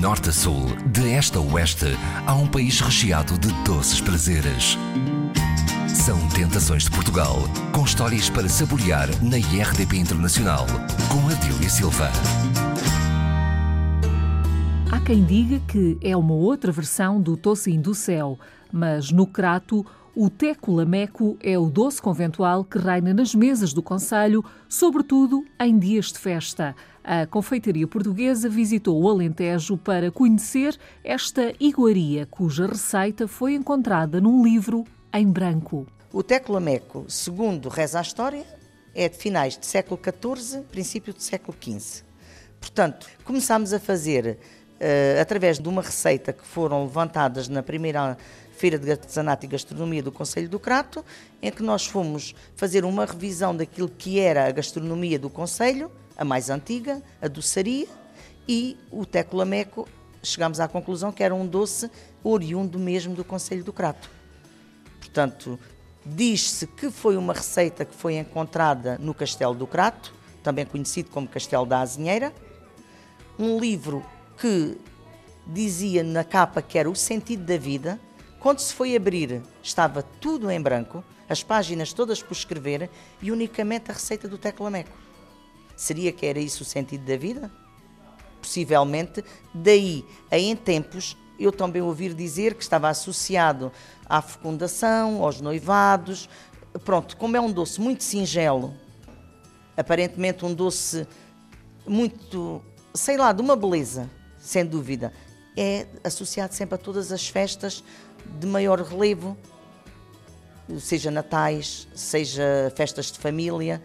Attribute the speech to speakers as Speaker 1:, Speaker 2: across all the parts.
Speaker 1: norte a sul, de este a oeste, há um país recheado de doces prazeres. São Tentações de Portugal, com histórias para saborear na IRDP Internacional, com Adília Silva.
Speaker 2: Há quem diga que é uma outra versão do Tocinho do Céu, mas no Crato o teco lameco é o doce conventual que reina nas mesas do Conselho, sobretudo em dias de festa. A confeitaria portuguesa visitou o Alentejo para conhecer esta iguaria, cuja receita foi encontrada num livro em branco.
Speaker 3: O teco lameco, segundo reza a história, é de finais do século XIV, princípio do século XV. Portanto, começámos a fazer através de uma receita que foram levantadas na primeira Feira de Artesanato e Gastronomia do Conselho do Crato, em que nós fomos fazer uma revisão daquilo que era a gastronomia do Conselho, a mais antiga, a doçaria, e o teco lameco, chegámos à conclusão que era um doce oriundo mesmo do Conselho do Crato. Portanto, diz-se que foi uma receita que foi encontrada no Castelo do Crato, também conhecido como Castelo da Azinheira, um livro que dizia na capa que era o sentido da vida, quando se foi abrir, estava tudo em branco, as páginas todas por escrever e unicamente a receita do teclameco. Seria que era isso o sentido da vida? Possivelmente, daí a em tempos eu também ouvir dizer que estava associado à fecundação, aos noivados. Pronto, como é um doce muito singelo, aparentemente um doce muito, sei lá, de uma beleza, sem dúvida, é associado sempre a todas as festas de maior relevo, seja natais, seja festas de família,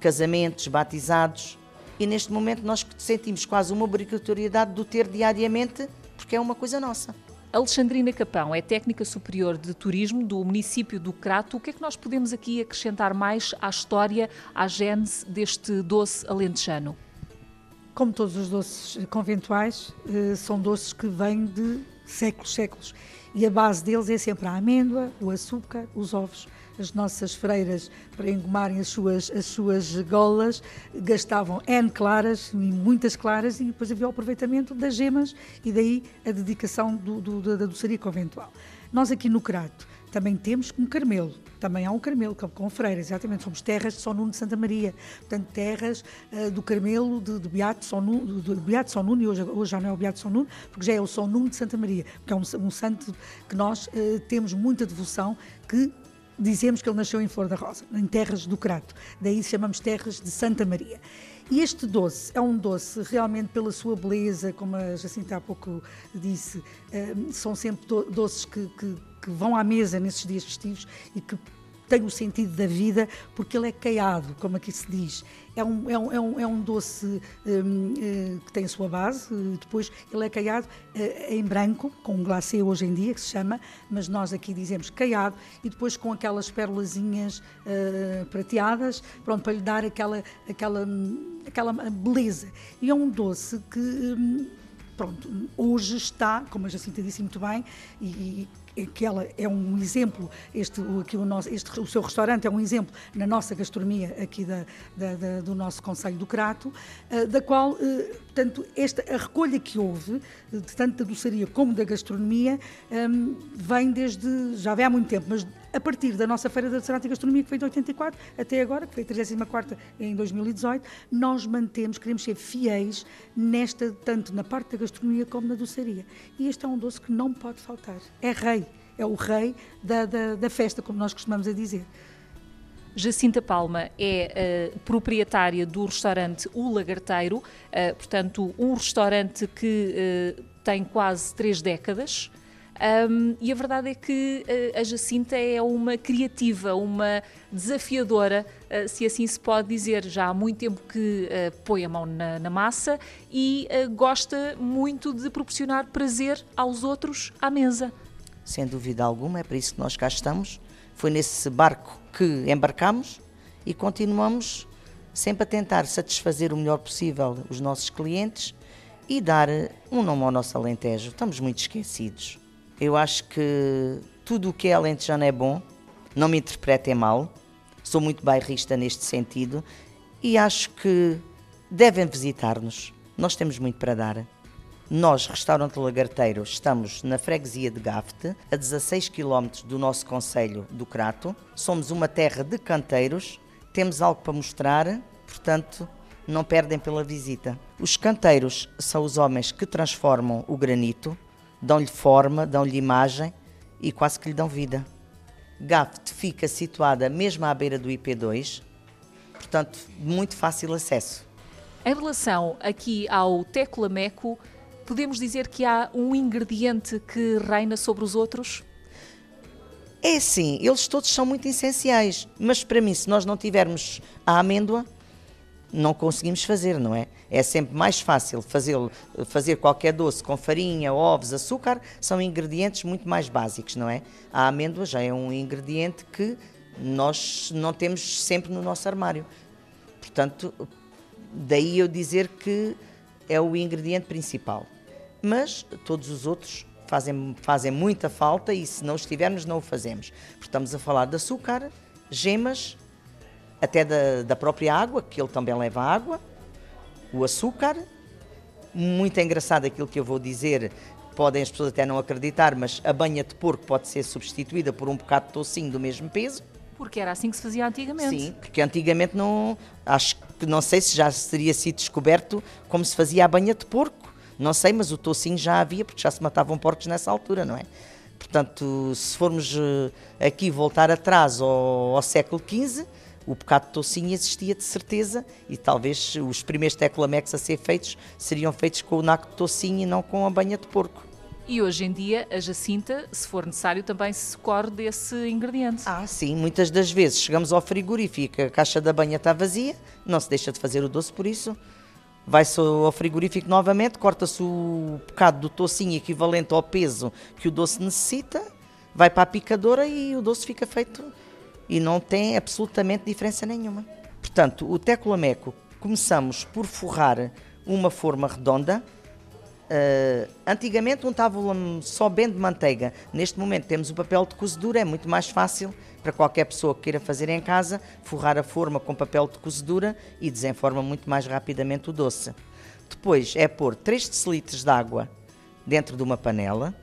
Speaker 3: casamentos, batizados. E neste momento nós sentimos quase uma obrigatoriedade de o ter diariamente, porque é uma coisa nossa.
Speaker 2: Alexandrina Capão é técnica superior de turismo do município do Crato. O que é que nós podemos aqui acrescentar mais à história, à gênese deste doce alentejano?
Speaker 4: Como todos os doces conventuais, eh, são doces que vêm de séculos, séculos. E a base deles é sempre a amêndoa, o açúcar, os ovos. As nossas freiras, para engomarem as suas, as suas golas, gastavam N claras, muitas claras, e depois havia o aproveitamento das gemas e daí a dedicação do, do, da doçaria conventual. Nós aqui no Crato também temos um Carmelo, também há um Carmelo com, com Freira, exatamente, somos terras de São Nuno de Santa Maria, portanto terras uh, do Carmelo de, de Beato São Nuno, de Beato São Nuno, e hoje, hoje já não é o Beato São Nuno, porque já é o São Nuno de Santa Maria, que é um, um santo que nós uh, temos muita devoção, que dizemos que ele nasceu em Flor da Rosa, em terras do Crato, daí chamamos terras de Santa Maria. E este doce é um doce realmente pela sua beleza, como a Jacinta há pouco disse, eh, são sempre doces que, que, que vão à mesa nesses dias festivos e que tem o sentido da vida, porque ele é caiado, como aqui se diz. É um, é um, é um, é um doce um, uh, que tem a sua base, uh, depois ele é caiado uh, em branco, com um glacê hoje em dia, que se chama, mas nós aqui dizemos caiado, e depois com aquelas pérolazinhas prateadas, pronto, para lhe dar aquela, aquela, aquela beleza. E é um doce que. Um, pronto, hoje está, como a Jacinta disse muito bem, e, que ela é um exemplo, este, aqui o, nosso, este, o seu restaurante é um exemplo na nossa gastronomia aqui da, da, da do nosso Conselho do Crato, uh, da qual, uh, portanto, esta, a recolha que houve, de tanto da doçaria como da gastronomia, um, vem desde, já vem há muito tempo, mas a partir da nossa Feira da Artesanato e Gastronomia, que foi de 84 até agora, que foi a 34 em 2018, nós mantemos, queremos ser fiéis nesta, tanto na parte da gastronomia como na doçaria. E este é um doce que não pode faltar. É rei, é o rei da, da, da festa, como nós costumamos a dizer.
Speaker 2: Jacinta Palma é uh, proprietária do restaurante O Lagarteiro, uh, portanto, um restaurante que uh, tem quase três décadas. Um, e a verdade é que a Jacinta é uma criativa, uma desafiadora, se assim se pode dizer. Já há muito tempo que põe a mão na, na massa e gosta muito de proporcionar prazer aos outros à mesa.
Speaker 3: Sem dúvida alguma, é para isso que nós cá estamos. Foi nesse barco que embarcamos e continuamos sempre a tentar satisfazer o melhor possível os nossos clientes e dar um nome ao nosso Alentejo. Estamos muito esquecidos. Eu acho que tudo o que é alentejano é bom, não me interpretem mal, sou muito bairrista neste sentido e acho que devem visitar-nos. Nós temos muito para dar. Nós, Restaurante Lagarteiro, estamos na freguesia de Gafte, a 16 km do nosso Conselho do Crato. Somos uma terra de canteiros, temos algo para mostrar, portanto, não perdem pela visita. Os canteiros são os homens que transformam o granito, dão-lhe forma, dão-lhe imagem e quase que lhe dão vida. Gafte fica situada mesmo à beira do IP2, portanto, muito fácil acesso.
Speaker 2: Em relação aqui ao teclameco, podemos dizer que há um ingrediente que reina sobre os outros?
Speaker 3: É sim, eles todos são muito essenciais, mas para mim, se nós não tivermos a amêndoa, não conseguimos fazer, não é? É sempre mais fácil fazer, fazer qualquer doce com farinha, ovos, açúcar, são ingredientes muito mais básicos, não é? A amêndoa já é um ingrediente que nós não temos sempre no nosso armário. Portanto, daí eu dizer que é o ingrediente principal mas todos os outros fazem, fazem muita falta e se não estivermos, não o fazemos. Estamos a falar de açúcar, gemas, até da, da própria água, que ele também leva água, o açúcar. Muito engraçado aquilo que eu vou dizer, podem as pessoas até não acreditar, mas a banha de porco pode ser substituída por um bocado de tocinho do mesmo peso.
Speaker 2: Porque era assim que se fazia antigamente.
Speaker 3: Sim, porque antigamente não, acho que não sei se já teria sido descoberto como se fazia a banha de porco não sei, mas o tocinho já havia, porque já se matavam porcos nessa altura, não é? Portanto, se formos eh, aqui voltar atrás ao, ao século XV, o bocado de tocinho existia de certeza e talvez os primeiros teclamex a ser feitos seriam feitos com o naco de tocinho e não com a banha de porco.
Speaker 2: E hoje em dia a jacinta, se for necessário, também se socorre desse ingrediente.
Speaker 3: Ah, sim, muitas das vezes chegamos ao frigorífico, a caixa da banha está vazia, não se deixa de fazer o doce por isso vai-se ao frigorífico novamente, corta-se o bocado do tocinho equivalente ao peso que o doce necessita, vai para a picadora e o doce fica feito e não tem absolutamente diferença nenhuma. Portanto, o tecolameco começamos por forrar uma forma redonda. Uh, antigamente untava só bem de manteiga. Neste momento temos o papel de cozedura, é muito mais fácil para qualquer pessoa que queira fazer em casa, forrar a forma com papel de cozedura e desenforma muito mais rapidamente o doce. Depois é pôr 3 decilitros de água dentro de uma panela,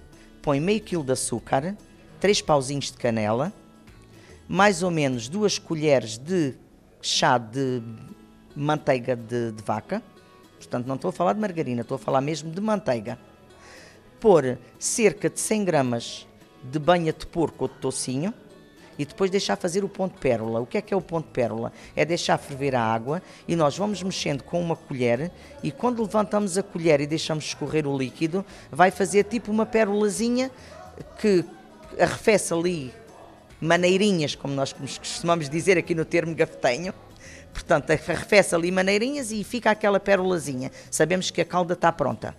Speaker 3: põe meio quilo de açúcar, 3 pauzinhos de canela, mais ou menos 2 colheres de chá de manteiga de, de vaca, portanto não estou a falar de margarina, estou a falar mesmo de manteiga. Pôr cerca de 100 gramas de banha de porco ou de tocinho, e depois deixar fazer o ponto pérola. O que é que é o ponto pérola? É deixar ferver a água e nós vamos mexendo com uma colher e quando levantamos a colher e deixamos escorrer o líquido, vai fazer tipo uma pérolazinha que arrefece ali maneirinhas, como nós costumamos dizer aqui no termo gafetenho. Portanto, arrefece ali maneirinhas e fica aquela pérolazinha. Sabemos que a calda está pronta.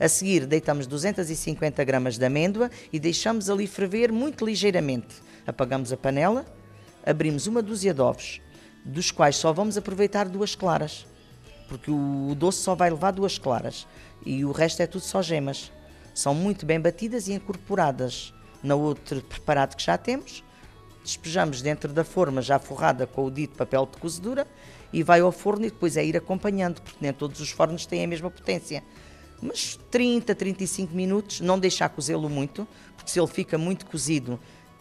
Speaker 3: A seguir, deitamos 250 gramas de amêndoa e deixamos ali ferver muito ligeiramente apagamos a panela, abrimos uma dúzia de ovos, dos quais só vamos aproveitar duas claras, porque o doce só vai levar duas claras e o resto é tudo só gemas. São muito bem batidas e incorporadas no outro preparado que já temos. Despejamos dentro da forma já forrada com o dito papel de cozedura e vai ao forno e depois é ir acompanhando, porque nem todos os fornos têm a mesma potência. Mas 30, 35 minutos, não deixar cozê-lo muito, porque se ele fica muito cozido,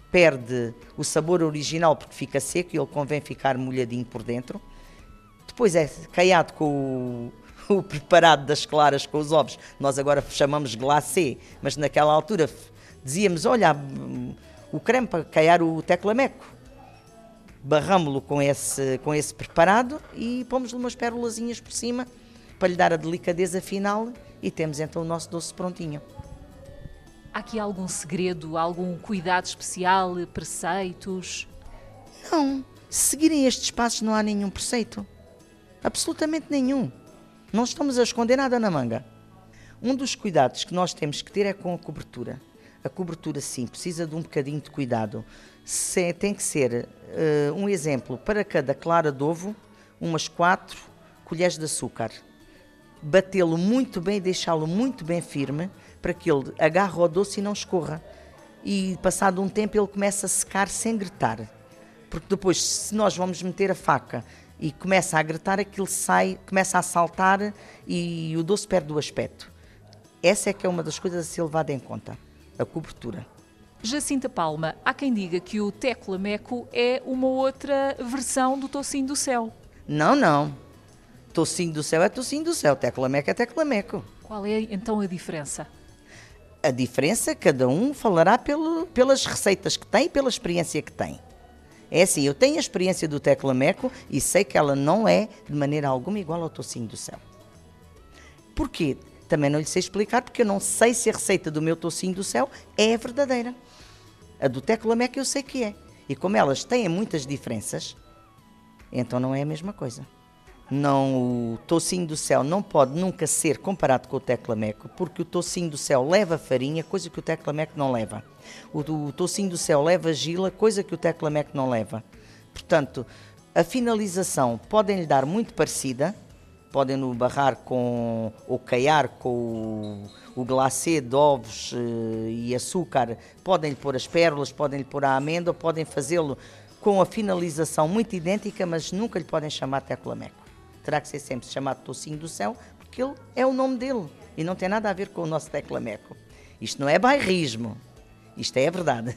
Speaker 3: perde o sabor original porque fica seco e ele convém ficar molhadinho por dentro. Depois é caiado com o, o preparado das claras com os ovos. Nós agora chamamos glacê, mas naquela altura dizíamos: olha, o creme para caiar o teclameco. Barramos-lo com esse, com esse preparado e pomos-lhe umas pérolazinhas por cima para lhe dar a delicadeza final e temos então o nosso doce prontinho.
Speaker 2: Há aqui algum segredo, algum cuidado especial, preceitos?
Speaker 3: Não. Se seguirem estes passos não há nenhum preceito. Absolutamente nenhum. Não estamos a esconder nada na manga. Um dos cuidados que nós temos que ter é com a cobertura. A cobertura, sim, precisa de um bocadinho de cuidado. Se, tem que ser uh, um exemplo para cada clara de ovo, umas 4 colheres de açúcar. Batê-lo muito bem deixá-lo muito bem firme para que ele agarre o doce e não escorra. E passado um tempo ele começa a secar sem gritar. Porque depois, se nós vamos meter a faca e começa a gritar, aquilo sai, começa a saltar e o doce perde o aspecto. Essa é que é uma das coisas a ser levada em conta, a cobertura.
Speaker 2: Jacinta Palma, há quem diga que o teclameco é uma outra versão do tocinho do céu.
Speaker 3: Não, não. Tocinho do céu é tocinho do céu, teclameco é teclameco.
Speaker 2: Qual é então a diferença?
Speaker 3: A diferença, cada um falará pelo, pelas receitas que tem e pela experiência que tem. É assim, eu tenho a experiência do teclameco e sei que ela não é de maneira alguma igual ao tocinho do céu. Porquê? Também não lhe sei explicar, porque eu não sei se a receita do meu tocinho do céu é verdadeira. A do teclameco eu sei que é. E como elas têm muitas diferenças, então não é a mesma coisa. Não, o tocinho do céu não pode nunca ser comparado com o teclameco, porque o tocinho do céu leva farinha, coisa que o teclameco não leva. O, o tocinho do céu leva gila, coisa que o teclameco não leva. Portanto, a finalização podem lhe dar muito parecida, podem no barrar com ou caiar com o, o glacê de ovos eh, e açúcar, podem lhe pôr as pérolas, podem lhe pôr a amêndoa, podem fazê-lo com a finalização muito idêntica, mas nunca lhe podem chamar teclameco. Terá que ser sempre chamado Tocinho do Céu, porque ele é o nome dele e não tem nada a ver com o nosso teclameco. Isto não é bairrismo, isto é a verdade.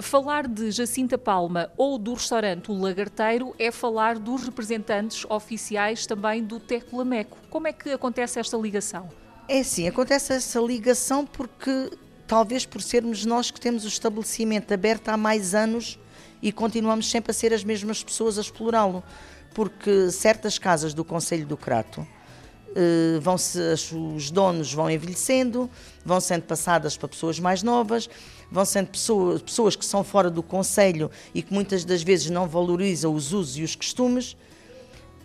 Speaker 2: Falar de Jacinta Palma ou do restaurante O Lagarteiro é falar dos representantes oficiais também do Teclameco. Como é que acontece esta ligação?
Speaker 3: É sim, acontece essa ligação porque talvez por sermos nós que temos o estabelecimento aberto há mais anos e continuamos sempre a ser as mesmas pessoas a explorá-lo, porque certas casas do Conselho do Crato eh, vão -se, os donos vão envelhecendo, vão sendo passadas para pessoas mais novas, vão sendo pessoas, pessoas que são fora do Conselho e que muitas das vezes não valorizam os usos e os costumes.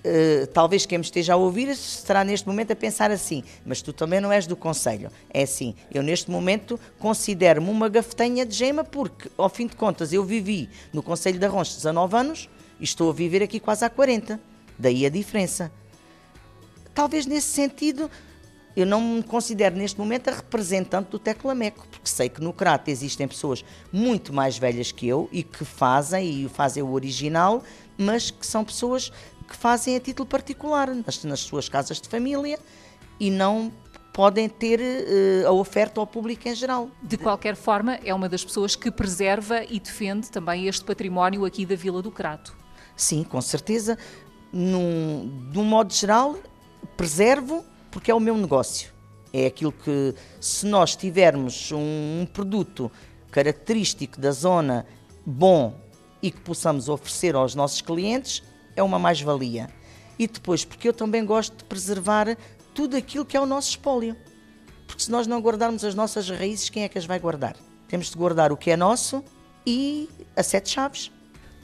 Speaker 3: Uh, talvez quem me esteja a ouvir estará neste momento a pensar assim, mas tu também não és do Conselho. É assim, eu neste momento considero-me uma gafetenha de gema porque, ao fim de contas, eu vivi no Conselho de Arrons 19 anos e estou a viver aqui quase há 40. Daí a diferença. Talvez nesse sentido eu não me considero neste momento a representante do Teclameco, porque sei que no Crato existem pessoas muito mais velhas que eu e que fazem, e fazem o original, mas que são pessoas que fazem a título particular, nas, nas suas casas de família e não podem ter uh, a oferta ao público em geral.
Speaker 2: De qualquer forma, é uma das pessoas que preserva e defende também este património aqui da Vila do Crato.
Speaker 3: Sim, com certeza. Num, de um modo geral, preservo porque é o meu negócio. É aquilo que, se nós tivermos um, um produto característico da zona bom e que possamos oferecer aos nossos clientes, é uma mais-valia. E depois, porque eu também gosto de preservar tudo aquilo que é o nosso espólio. Porque se nós não guardarmos as nossas raízes, quem é que as vai guardar? Temos de guardar o que é nosso e a sete chaves.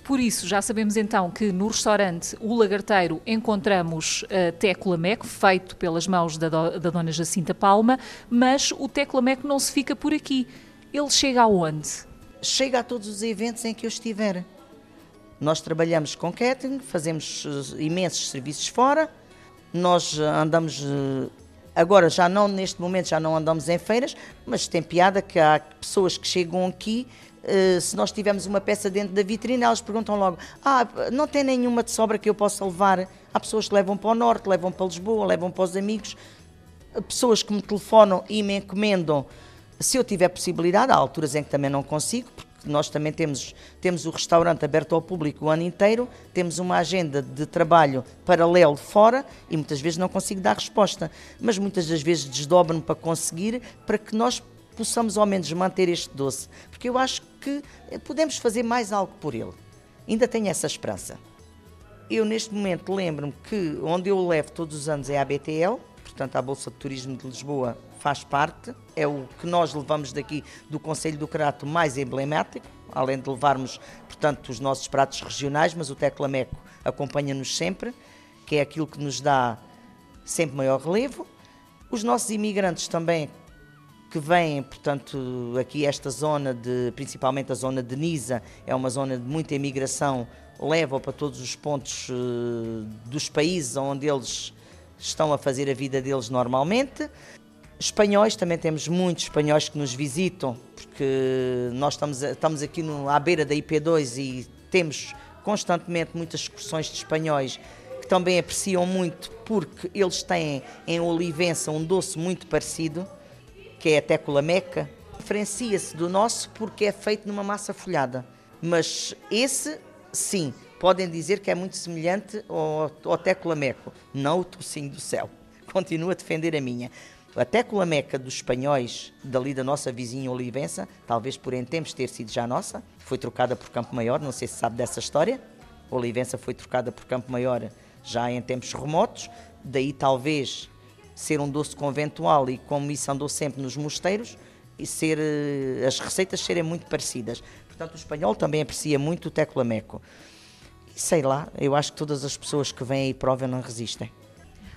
Speaker 2: Por isso, já sabemos então que no restaurante O Lagarteiro encontramos uh, teclameco, feito pelas mãos da, do, da dona Jacinta Palma, mas o teclameco não se fica por aqui. Ele chega aonde?
Speaker 3: Chega a todos os eventos em que eu estiver. Nós trabalhamos com catering, fazemos uh, imensos serviços fora, nós uh, andamos Agora, já não, neste momento, já não andamos em feiras, mas tem piada que há pessoas que chegam aqui Uh, se nós tivermos uma peça dentro da vitrine, elas perguntam logo: Ah, não tem nenhuma de sobra que eu possa levar? Há pessoas que levam para o norte, levam para Lisboa, levam para os amigos, pessoas que me telefonam e me encomendam. Se eu tiver possibilidade, há alturas em que também não consigo, porque nós também temos, temos o restaurante aberto ao público o ano inteiro, temos uma agenda de trabalho paralelo fora e muitas vezes não consigo dar resposta. Mas muitas das vezes desdobro-me para conseguir, para que nós possamos ao menos manter este doce, porque eu acho que podemos fazer mais algo por ele. Ainda tenho essa esperança. Eu neste momento lembro-me que onde eu levo todos os anos é a BTL, portanto a Bolsa de Turismo de Lisboa faz parte, é o que nós levamos daqui do Conselho do Crato mais emblemático, além de levarmos, portanto, os nossos pratos regionais, mas o Teclameco acompanha-nos sempre, que é aquilo que nos dá sempre maior relevo. Os nossos imigrantes também que vêm, portanto, aqui esta zona de, principalmente a zona de Nisa, é uma zona de muita imigração, leva para todos os pontos uh, dos países onde eles estão a fazer a vida deles normalmente. Espanhóis, também temos muitos espanhóis que nos visitam, porque nós estamos, estamos aqui no, à beira da IP2 e temos constantemente muitas excursões de espanhóis também apreciam muito porque eles têm em Olivença um doce muito parecido, que é a técula meca. Diferencia-se do nosso porque é feito numa massa folhada. Mas esse, sim, podem dizer que é muito semelhante ao, ao técula meco, não o tocinho do céu. Continuo a defender a minha. A técula meca dos espanhóis, dali da nossa vizinha Olivença, talvez por em tempos ter sido já nossa, foi trocada por Campo Maior, não sei se sabe dessa história. Olivença foi trocada por Campo Maior já em tempos remotos, daí talvez ser um doce conventual e como isso andou sempre nos mosteiros, e ser, eh, as receitas serem muito parecidas. Portanto, o espanhol também aprecia muito o técula meco. E sei lá, eu acho que todas as pessoas que vêm e provam não resistem.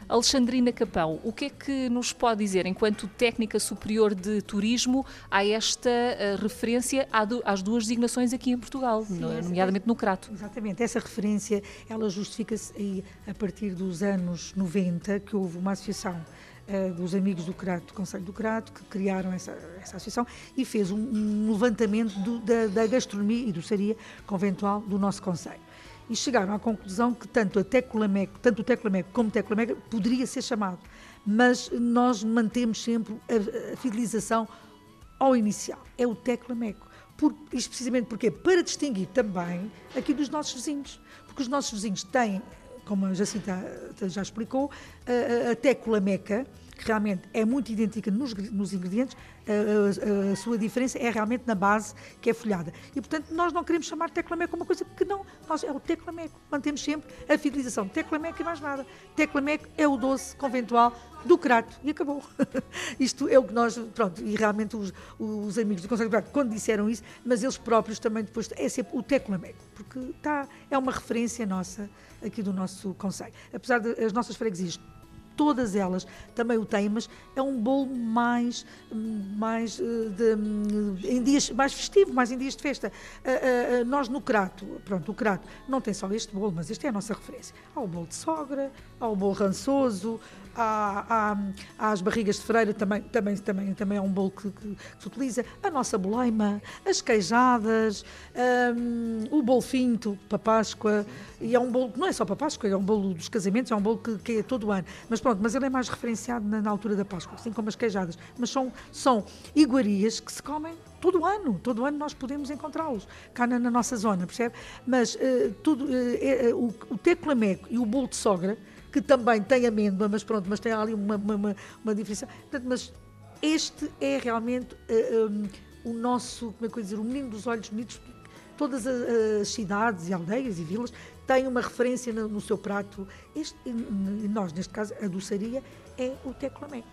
Speaker 2: Alexandrina Capão, o que é que nos pode dizer, enquanto técnica superior de turismo, a esta uh, referência às duas designações aqui em Portugal, Sim, no, nomeadamente no Crato?
Speaker 4: Exatamente, essa referência ela justifica-se a partir dos anos 90, que houve uma associação uh, dos amigos do Crato, do Conselho do Crato, que criaram essa, essa associação e fez um, um levantamento do, da, da gastronomia e doçaria conventual do nosso Conselho e chegaram à conclusão que tanto, a teclameco, tanto o teclameco como o teclameco poderia ser chamado, mas nós mantemos sempre a, a fidelização ao inicial, é o teclameco. Por, isto precisamente porque para distinguir também aqui dos nossos vizinhos, porque os nossos vizinhos têm, como a Jacinta já explicou, a, a, a tecla meca, que realmente é muito idêntica nos, nos ingredientes, a, a, a, sua diferença é realmente na base que é folhada. E, portanto, nós não queremos chamar teclameco uma coisa que não, nós, é o teclameco. Mantemos sempre a fidelização. Teclameco e mais nada. Teclameco é o doce conventual do Crato. E acabou. Isto é o que nós, pronto, e realmente os, os amigos do Conselho do Crato, quando disseram isso, mas eles próprios também depois, é sempre o teclameco, porque está, é uma referência nossa aqui do nosso Conselho. Apesar das nossas freguesias todas elas também o têm, mas é um bolo mais, mais, eh, de, em dias, mais festivo, mais em dias de festa. Uh, uh, nós no Crato, pronto, o Crato não tem só este bolo, mas este é a nossa referência. Há o bolo de sogra, há o bolo rançoso, há, há, há, as barrigas de freira, também, também, também, também é um bolo que, que, que se utiliza, a nossa boleima, as queijadas, um, o bolo finto para Páscoa, e é um bolo, não é só para Páscoa, é um bolo dos casamentos, é um bolo que, que é todo ano, mas pronto, mas ele é mais referenciado na, na, altura da Páscoa, assim como as queijadas, mas são, são iguarias que se comem todo o ano, todo o ano nós podemos encontrá-los cá na, na, nossa zona, percebe? Mas uh, tudo, uh, é, o, o teclameco e o bolo de sogra, que também tem amêndoa, mas pronto, mas tem ali uma, uma, uma diferença. Portanto, mas este é realmente uh, eh, um, o nosso, como é que eu dizer, o menino dos olhos bonitos. Todas as, as cidades e aldeias e vilas têm uma referência no, no seu prato. Este, nós, neste caso, a doçaria é o teclameco.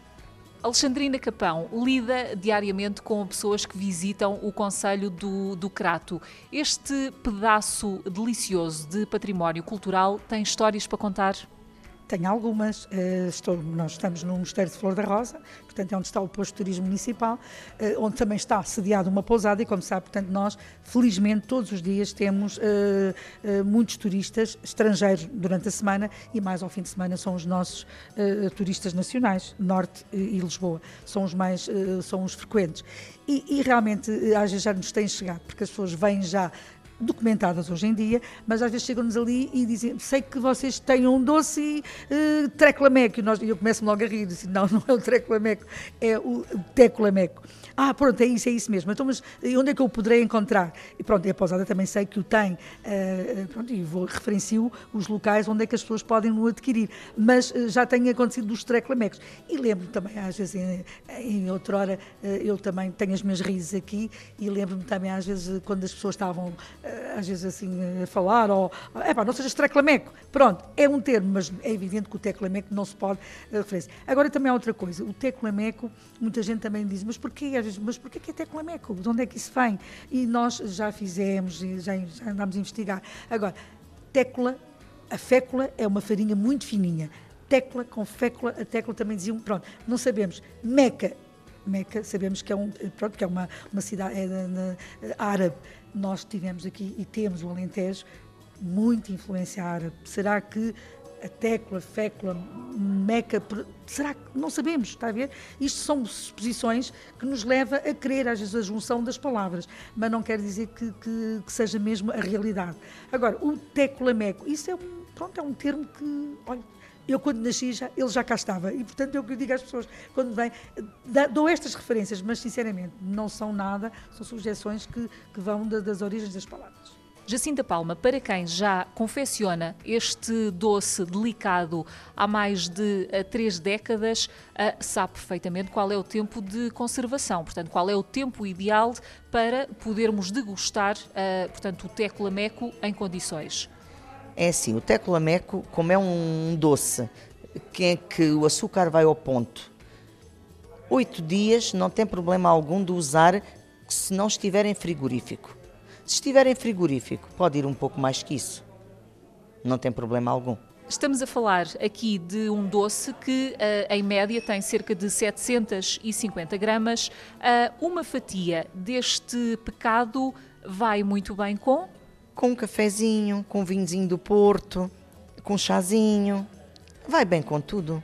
Speaker 2: Alexandrina Capão lida diariamente com pessoas que visitam o Conselho do, do Crato. Este pedaço delicioso de património cultural tem histórias para contar?
Speaker 4: Tenho algumas. Uh, estou, nós estamos no Mosteiro de Flor da Rosa, portanto é onde está o posto de turismo municipal, uh, onde também está sediada uma pousada e, como sabe, portanto nós, felizmente, todos os dias temos uh, muitos turistas estrangeiros durante a semana e mais ao fim de semana são os nossos turistas nacionais, Norte e Lisboa, são os mais, são os frequentes. E, e realmente, às vezes já nos têm chegado, porque as pessoas vêm já documentadas hoje em dia, mas às vezes chegam-nos ali e dizem, sei que vocês têm um doce uh, treclameco, e, nós, eu começo logo a rir, disse, não, não é o treclameco, é o teclameco. Ah, pronto, é isso, é isso mesmo. Então, mas onde é que eu poderei encontrar? E pronto, e a pousada também sei que o tem, uh, pronto, e vou, referencio os locais onde é que as pessoas podem o adquirir, mas uh, já tem acontecido dos treclamecos. E lembro-me também, às vezes, em, em outra hora, uh, eu também tenho as minhas rises aqui, e lembro-me também, às vezes, quando as pessoas estavam às vezes assim a falar, ou é pá, não sejas treclameco. Pronto, é um termo, mas é evidente que o teclameco não se pode uh, referir. Agora também há outra coisa, o teclameco, muita gente também diz, mas porquê? Às vezes, mas porquê que é teclameco? De onde é que isso vem? E nós já fizemos, já, já andámos a investigar. Agora, tecla, a fécula é uma farinha muito fininha. Tecla com fécula, a tecla também diziam, pronto, não sabemos. Meca, Meca, sabemos que é, um, pronto, que é uma, uma cidade é, na, árabe. Nós tivemos aqui e temos o Alentejo, muita influência árabe. Será que a tecla, fécula, meca, será que não sabemos, está a ver? Isto são suposições que nos leva a crer às vezes a junção das palavras, mas não quer dizer que, que, que seja mesmo a realidade. Agora, o teclameco, isso é um, pronto, é um termo que, olha, eu quando nasci já, ele já cá estava e portanto o que eu digo às pessoas quando vêm, dou estas referências, mas sinceramente não são nada, são sugestões que, que vão da, das origens das palavras.
Speaker 2: Jacinta Palma, para quem já confecciona este doce delicado há mais de uh, três décadas, sabe perfeitamente qual é o tempo de conservação, portanto, qual é o tempo ideal para podermos degustar, uh, portanto, o teco lameco em condições.
Speaker 3: É assim, o teco lameco, como é um doce que, é que o açúcar vai ao ponto, oito dias não tem problema algum de usar se não estiver em frigorífico. Se estiver em frigorífico, pode ir um pouco mais que isso. Não tem problema algum.
Speaker 2: Estamos a falar aqui de um doce que, uh, em média, tem cerca de 750 gramas. Uh, uma fatia deste pecado vai muito bem com?
Speaker 3: Com um cafezinho, com um vinhozinho do Porto, com um chazinho. Vai bem com tudo.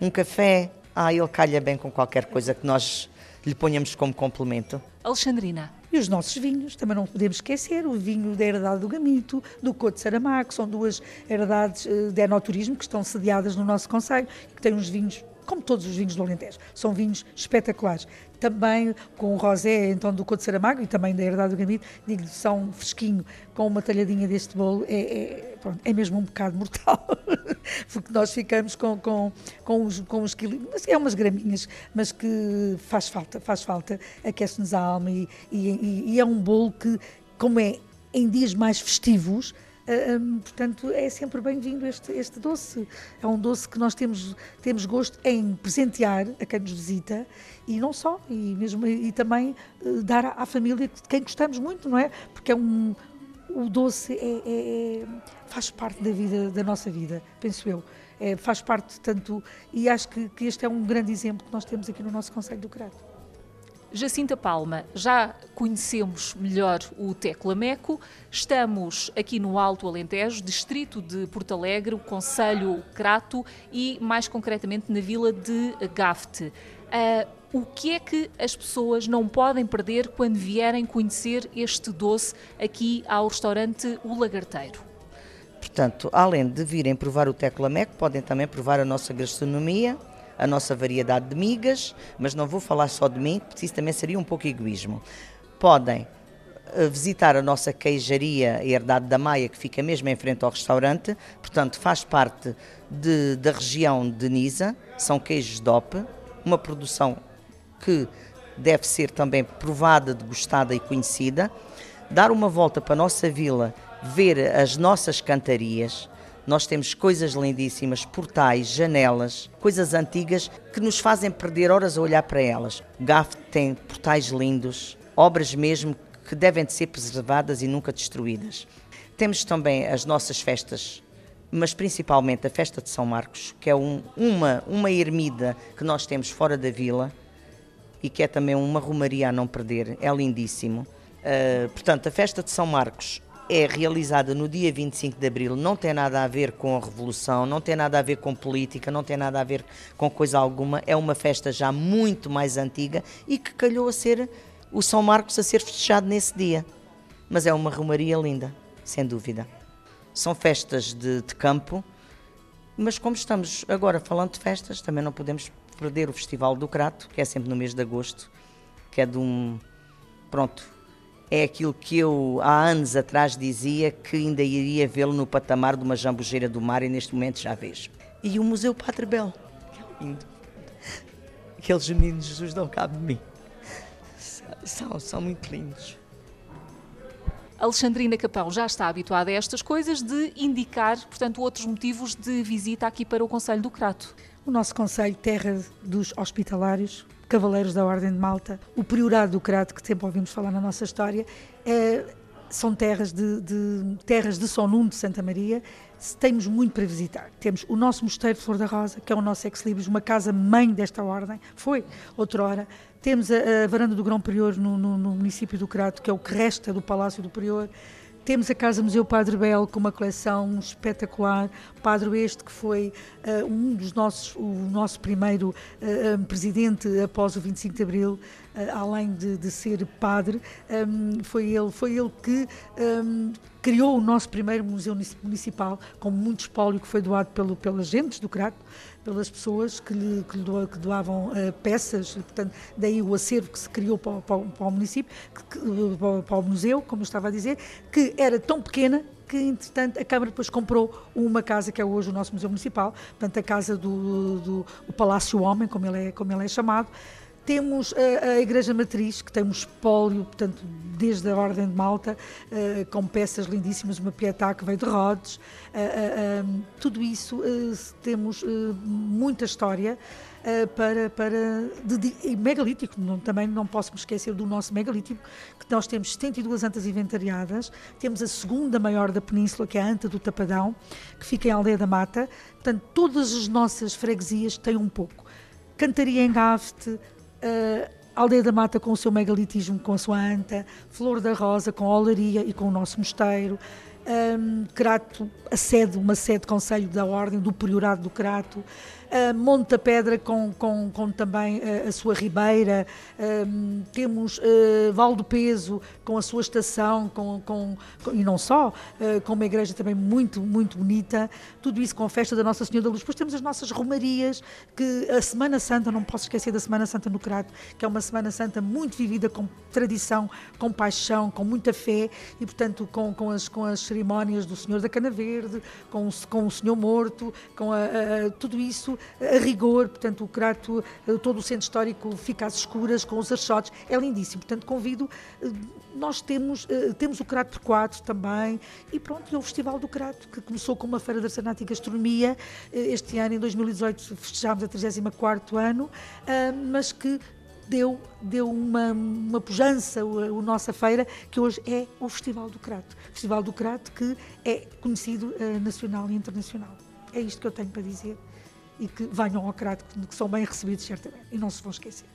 Speaker 3: Um café, ah, ele calha bem com qualquer coisa que nós lhe ponhamos como complemento.
Speaker 2: Alexandrina.
Speaker 4: E os nossos vinhos, também não podemos esquecer, o vinho da herdade do Gamito, do Coto de Saramago, são duas herdades eh, de enoturismo que estão sediadas no nosso Conselho, que têm uns vinhos como todos os vinhos do Alentejo. São vinhos espetaculares. Também com o rosé, então, do Couto Saramago e também da Herdade do Gamito, digo são fresquinho, com uma talhadinha deste bolo, é, é, pronto, é mesmo um bocado mortal. Porque nós ficamos com, com, com, os, com os quilos, é umas graminhas, mas que faz falta, faz falta, aquece-nos a alma e, e, e é um bolo que, como é em dias mais festivos, um, portanto, é sempre bem-vindo este, este doce. É um doce que nós temos, temos gosto em presentear a quem nos visita e não só, e, mesmo, e também uh, dar à, à, família de quem gostamos muito, não é? Porque é um, o doce é, é, é, faz parte da vida, da nossa vida, penso eu. É, faz parte tanto, e acho que, que este é um grande exemplo que nós temos aqui no nosso Conselho do Crato.
Speaker 2: Jacinta Palma, já conhecemos melhor o Teclameco, estamos aqui no Alto Alentejo, distrito de Porto Alegre, o Conselho Crato e mais concretamente na vila de Gafte. Uh, o que é que as pessoas não podem perder quando vierem conhecer este doce aqui ao restaurante O Lagarteiro?
Speaker 3: Portanto, além de virem provar o Teclameco, podem também provar a nossa gastronomia, a nossa variedade de migas, mas não vou falar só de mim, porque isso também seria um pouco egoísmo. Podem eh, visitar a nossa queijaria Herdade da Maia, que fica mesmo em frente ao restaurante, portanto faz parte de, da região de Nisa, são queijos DOP, uma produção que deve ser também provada, degustada e conhecida. Dar uma volta para a nossa vila, ver as nossas cantarias, nós temos coisas lindíssimas, portais, janelas, coisas antigas que nos fazem perder horas a olhar para elas. O GAF tem portais lindos, obras mesmo que devem de ser preservadas e nunca destruídas. Temos também as nossas festas, mas principalmente a festa de São Marcos, que é um, uma, uma ermida que nós temos fora da vila e que é também uma romaria a não perder, é lindíssimo. Uh, portanto, a festa de São Marcos é realizada no dia 25 de abril, não tem nada a ver com a Revolução, não tem nada a ver com política, não tem nada a ver com coisa alguma. É uma festa já muito mais antiga e que calhou a ser o São Marcos a ser festejado nesse dia. Mas é uma romaria linda, sem dúvida. São festas de, de campo, mas como estamos agora falando de festas, também não podemos perder o Festival do Crato, que é sempre no mês de agosto, que é de um. Pronto, é aquilo que eu há anos atrás dizia que ainda iria vê-lo no patamar de uma jambujeira do mar e neste momento já vejo. E o Museu Padre Belo, que é lindo. Aqueles meninos Jesus dão cabo de mim. São, são muito lindos.
Speaker 2: Alexandrina Capão já está habituada a estas coisas de indicar, portanto, outros motivos de visita aqui para o Conselho do Crato.
Speaker 4: O nosso Conselho, terra dos hospitalários, Cavaleiros da Ordem de Malta, o Priorado do Crato, que sempre ouvimos falar na nossa história, é, são terras de, de, terras de São Nuno de Santa Maria. Temos muito para visitar. Temos o nosso Mosteiro de Flor da Rosa, que é o nosso ex-libris, uma casa-mãe desta ordem, foi outrora. Temos a, a Varanda do Grão Prior no, no, no, município do Crato, que é o que resta do Palácio do Prior. Temos a Casa Museu Padre Belo com uma coleção espetacular. Padre este que foi uh, um dos nossos, o nosso primeiro uh, presidente após o 25 de Abril, uh, além de, de, ser padre, um, foi ele, foi ele que um, criou o nosso primeiro museu municipal com muito espólio que foi doado pelo, pelas gentes do Crato pelas pessoas que, lhe, que, lhe doa, que doavam uh, peças, portanto, daí o acervo que se criou para, para, para o município, que, para o museu, como eu estava a dizer, que era tão pequena que, entretanto, a Câmara depois comprou uma casa que é hoje o nosso Museu Municipal, portanto, a casa do, do, do Palácio Homem, como ele é, como ele é chamado, temos a, a, Igreja Matriz, que tem um espólio, portanto, desde a Ordem de Malta, uh, com peças lindíssimas, uma Pietà que veio de Rhodes. Uh, uh, tudo isso temos muita história. para, para de, de, megalítico, não, também não posso me esquecer do nosso megalítico, que nós temos 72 antas inventariadas, temos a segunda maior da península, que é a anta do Tapadão, que fica em Aldeia da Mata, portanto todas as nossas freguesias têm um pouco. Cantaria em uh, Aldeia da Mata com o seu megalitismo, com a sua anta, Flor da Rosa com a olaria e com o nosso mosteiro, um, Crato, a sede, uma sede conselho da Ordem do Priorado do Crato, Monte da Pedra com, com, com também uh, a sua ribeira, uh, temos uh, Val do Peso com a sua estação, com, com, com e não só, com uma igreja também muito, muito bonita, tudo isso com a festa da Nossa Senhora da Luz. Depois temos as nossas romarias, que a Semana Santa, não posso esquecer da Semana Santa no Crato, que é uma Semana Santa muito vivida com tradição, com paixão, com muita fé e, portanto, com, com, as, com as cerimónias do Senhor da Cana Verde, com, com o Senhor Morto, com a, a, tudo isso a rigor, portanto, o Crato, eh, todo o centro histórico fica às escuras, com os achotes, é lindíssimo. Portanto, convido, eh, nós temos, eh, temos o Crato por quatro também, e pronto, é o Festival do Crato, que começou com uma feira de artesanato e gastronomia, este ano, em 2018, festejámos a 34º ano, mas que deu, deu uma, uma pujança a, nossa feira, que hoje é o Festival do Crato. Festival do Crato que é conhecido nacional e internacional. É isto que eu tenho para dizer e que venham ao Crato, que são bem recebidos certamente e não se vão esquecer.